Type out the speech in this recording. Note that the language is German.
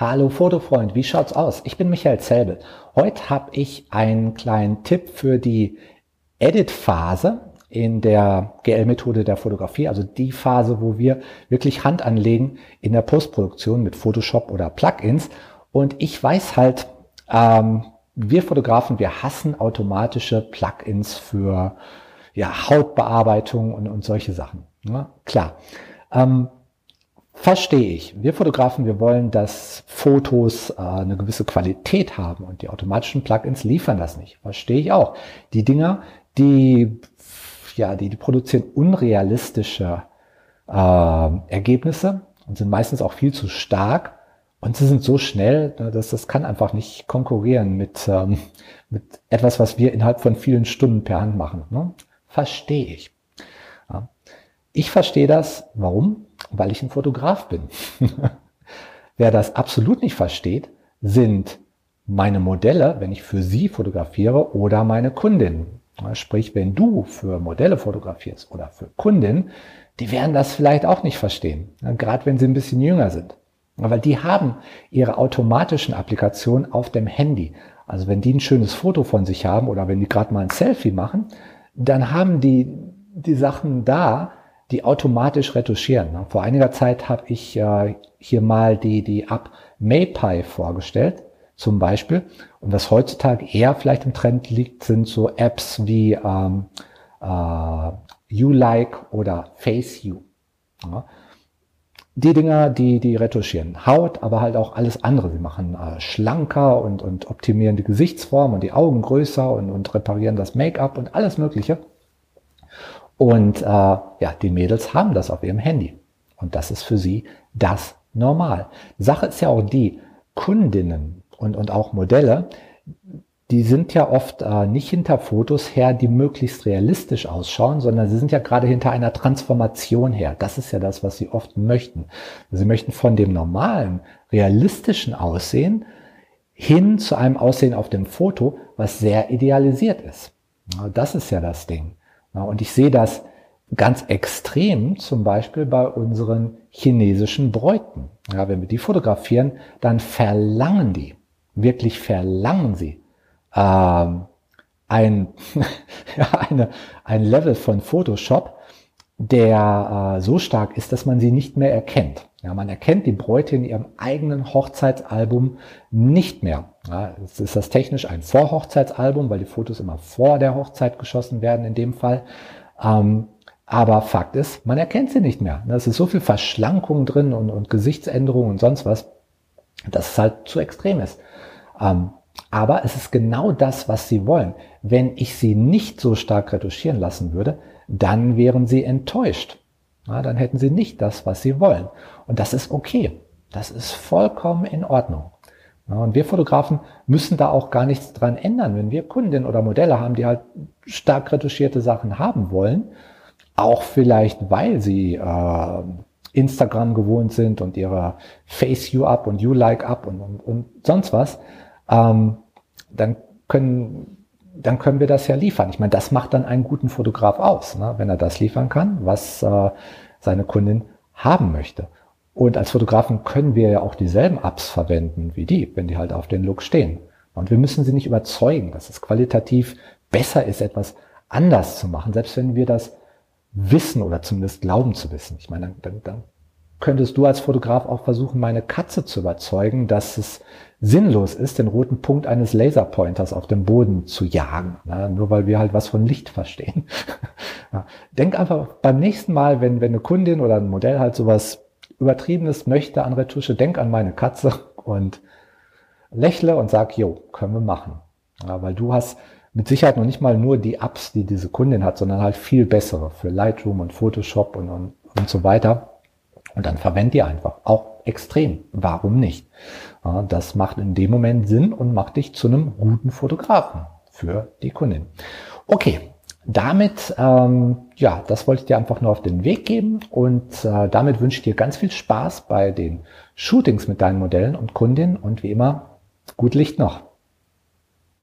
Hallo Fotofreund, wie schaut's aus? Ich bin Michael Zelbel. Heute habe ich einen kleinen Tipp für die Edit-Phase in der GL-Methode der Fotografie, also die Phase, wo wir wirklich Hand anlegen in der Postproduktion mit Photoshop oder Plugins. Und ich weiß halt, ähm, wir Fotografen, wir hassen automatische Plugins für ja, Hautbearbeitung und, und solche Sachen. Ja, klar. Ähm, Verstehe ich. Wir Fotografen, wir wollen, dass Fotos äh, eine gewisse Qualität haben und die automatischen Plugins liefern das nicht. Verstehe ich auch. Die Dinger, die, ja, die, die produzieren unrealistische äh, Ergebnisse und sind meistens auch viel zu stark und sie sind so schnell, ne, dass das kann einfach nicht konkurrieren mit, ähm, mit etwas, was wir innerhalb von vielen Stunden per Hand machen. Ne? Verstehe ich. Ja. Ich verstehe das. Warum? Weil ich ein Fotograf bin. Wer das absolut nicht versteht, sind meine Modelle, wenn ich für sie fotografiere, oder meine Kundin. Sprich, wenn du für Modelle fotografierst oder für Kunden, die werden das vielleicht auch nicht verstehen, gerade wenn sie ein bisschen jünger sind. Weil die haben ihre automatischen Applikationen auf dem Handy. Also wenn die ein schönes Foto von sich haben oder wenn die gerade mal ein Selfie machen, dann haben die die Sachen da, die automatisch retuschieren. Ne? Vor einiger Zeit habe ich äh, hier mal die, die App MayPy vorgestellt, zum Beispiel. Und was heutzutage eher vielleicht im Trend liegt, sind so Apps wie ähm, äh, YouLike oder FaceU. Ja? Die Dinger, die, die retuschieren Haut, aber halt auch alles andere. Sie machen äh, schlanker und, und optimieren die Gesichtsform und die Augen größer und, und reparieren das Make-up und alles Mögliche. Und äh, ja, die Mädels haben das auf ihrem Handy. Und das ist für sie das Normal. Sache ist ja auch die, Kundinnen und, und auch Modelle, die sind ja oft äh, nicht hinter Fotos her, die möglichst realistisch ausschauen, sondern sie sind ja gerade hinter einer Transformation her. Das ist ja das, was sie oft möchten. Sie möchten von dem normalen, realistischen Aussehen hin zu einem Aussehen auf dem Foto, was sehr idealisiert ist. Das ist ja das Ding. Und ich sehe das ganz extrem zum Beispiel bei unseren chinesischen Bräuten. Ja, wenn wir die fotografieren, dann verlangen die, wirklich verlangen sie ähm, ein, ja, eine, ein Level von Photoshop, der äh, so stark ist, dass man sie nicht mehr erkennt. Ja, man erkennt die Bräute in ihrem eigenen Hochzeitsalbum nicht mehr. Ja, es ist das technisch ein Vorhochzeitsalbum, weil die Fotos immer vor der Hochzeit geschossen werden in dem Fall. Ähm, aber Fakt ist, man erkennt sie nicht mehr. Es ist so viel Verschlankung drin und, und Gesichtsänderung und sonst was, dass es halt zu extrem ist. Ähm, aber es ist genau das, was sie wollen. Wenn ich sie nicht so stark retuschieren lassen würde, dann wären sie enttäuscht. Ja, dann hätten sie nicht das, was sie wollen. Und das ist okay. Das ist vollkommen in Ordnung. Ja, und wir Fotografen müssen da auch gar nichts dran ändern. Wenn wir Kundinnen oder Modelle haben, die halt stark retuschierte Sachen haben wollen, auch vielleicht, weil sie äh, Instagram gewohnt sind und ihre Face You Up und You Like Up und, und, und sonst was, ähm, dann können dann können wir das ja liefern. Ich meine, das macht dann einen guten Fotograf aus, ne? wenn er das liefern kann, was äh, seine Kundin haben möchte. Und als Fotografen können wir ja auch dieselben Apps verwenden wie die, wenn die halt auf den Look stehen. Und wir müssen sie nicht überzeugen, dass es qualitativ besser ist, etwas anders zu machen, selbst wenn wir das wissen oder zumindest glauben zu wissen. Ich meine, dann, dann könntest du als Fotograf auch versuchen, meine Katze zu überzeugen, dass es sinnlos ist, den roten Punkt eines Laserpointers auf dem Boden zu jagen, ne? nur weil wir halt was von Licht verstehen. ja. Denk einfach beim nächsten Mal, wenn, wenn eine Kundin oder ein Modell halt sowas Übertriebenes möchte an Retusche, denk an meine Katze und lächle und sag, jo, können wir machen. Ja, weil du hast mit Sicherheit noch nicht mal nur die Apps, die diese Kundin hat, sondern halt viel bessere für Lightroom und Photoshop und, und, und so weiter. Und dann verwend die einfach. Auch extrem. Warum nicht? Das macht in dem Moment Sinn und macht dich zu einem guten Fotografen für die Kundin. Okay, damit, ähm, ja, das wollte ich dir einfach nur auf den Weg geben und äh, damit wünsche ich dir ganz viel Spaß bei den Shootings mit deinen Modellen und Kundinnen und wie immer, gut Licht noch.